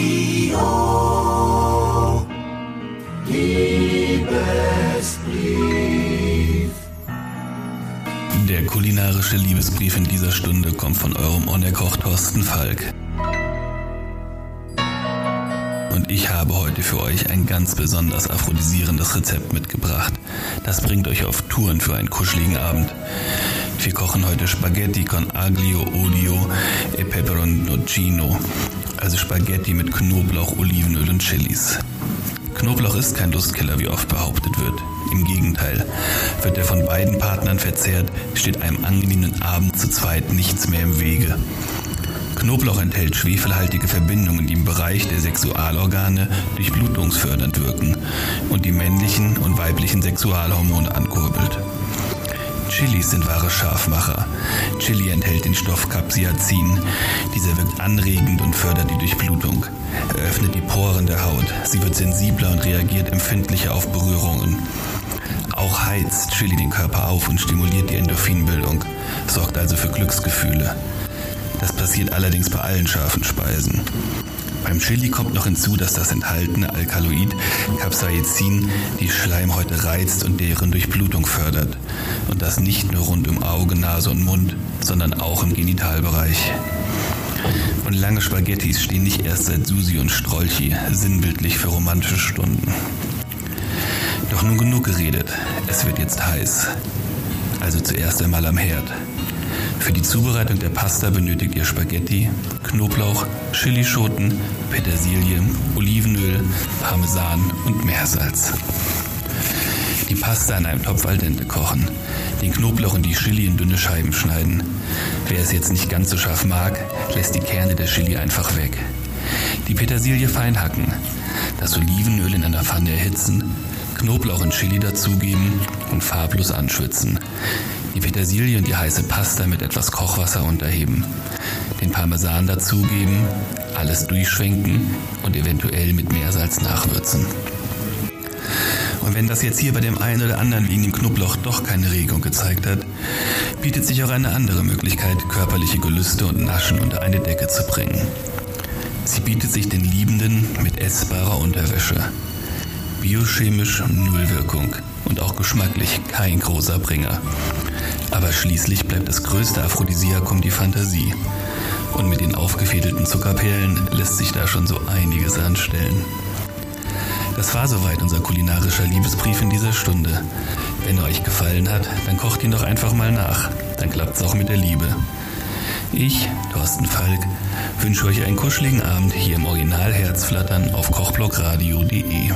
Radio Liebesbrief. Der kulinarische Liebesbrief in dieser Stunde kommt von eurem Onerkoch Thorsten Falk. Und ich habe heute für euch ein ganz besonders aphrodisierendes Rezept mitgebracht. Das bringt euch auf Touren für einen kuscheligen Abend. Wir kochen heute Spaghetti con aglio, olio e peperoncino, also Spaghetti mit Knoblauch, Olivenöl und Chilis. Knoblauch ist kein Lustkiller, wie oft behauptet wird. Im Gegenteil, wird er von beiden Partnern verzehrt, steht einem angenehmen Abend zu zweit nichts mehr im Wege. Knoblauch enthält schwefelhaltige Verbindungen, die im Bereich der Sexualorgane durchblutungsfördernd wirken und die männlichen und weiblichen Sexualhormone ankurbelt. Chilis sind wahre Scharfmacher. Chili enthält den Stoff Capsaicin. Dieser wirkt anregend und fördert die Durchblutung. Er öffnet die Poren der Haut. Sie wird sensibler und reagiert empfindlicher auf Berührungen. Auch heizt Chili den Körper auf und stimuliert die Endorphinbildung, sorgt also für Glücksgefühle. Das passiert allerdings bei allen scharfen Speisen. Beim Chili kommt noch hinzu, dass das enthaltene Alkaloid Capsaicin die Schleimhäute reizt und deren Durchblutung fördert. Und das nicht nur rund um Auge, Nase und Mund, sondern auch im Genitalbereich. Und lange Spaghettis stehen nicht erst seit Susi und Strolchi sinnbildlich für romantische Stunden. Doch nun genug geredet, es wird jetzt heiß. Also zuerst einmal am Herd. Für die Zubereitung der Pasta benötigt ihr Spaghetti, Knoblauch, Chilischoten, Petersilie, Olivenöl, Parmesan und Meersalz. Die Pasta in einem Topf al dente kochen, den Knoblauch und die Chili in dünne Scheiben schneiden. Wer es jetzt nicht ganz so scharf mag, lässt die Kerne der Chili einfach weg. Die Petersilie fein hacken, das Olivenöl in einer Pfanne erhitzen, Knoblauch und Chili dazugeben und farblos anschwitzen die Petersilie und die heiße Pasta mit etwas Kochwasser unterheben, den Parmesan dazugeben, alles durchschwenken und eventuell mit Meersalz nachwürzen. Und wenn das jetzt hier bei dem einen oder anderen wegen dem Knoblauch doch keine Regung gezeigt hat, bietet sich auch eine andere Möglichkeit, körperliche Gelüste und Naschen unter eine Decke zu bringen. Sie bietet sich den Liebenden mit essbarer Unterwäsche. Biochemisch null Wirkung und auch geschmacklich kein großer Bringer. Aber schließlich bleibt das größte Aphrodisiakum die Fantasie. Und mit den aufgefädelten Zuckerperlen lässt sich da schon so einiges anstellen. Das war soweit unser kulinarischer Liebesbrief in dieser Stunde. Wenn er euch gefallen hat, dann kocht ihn doch einfach mal nach. Dann klappt's auch mit der Liebe. Ich, Thorsten Falk, wünsche euch einen kuscheligen Abend hier im Original Herzflattern auf kochblockradio.de.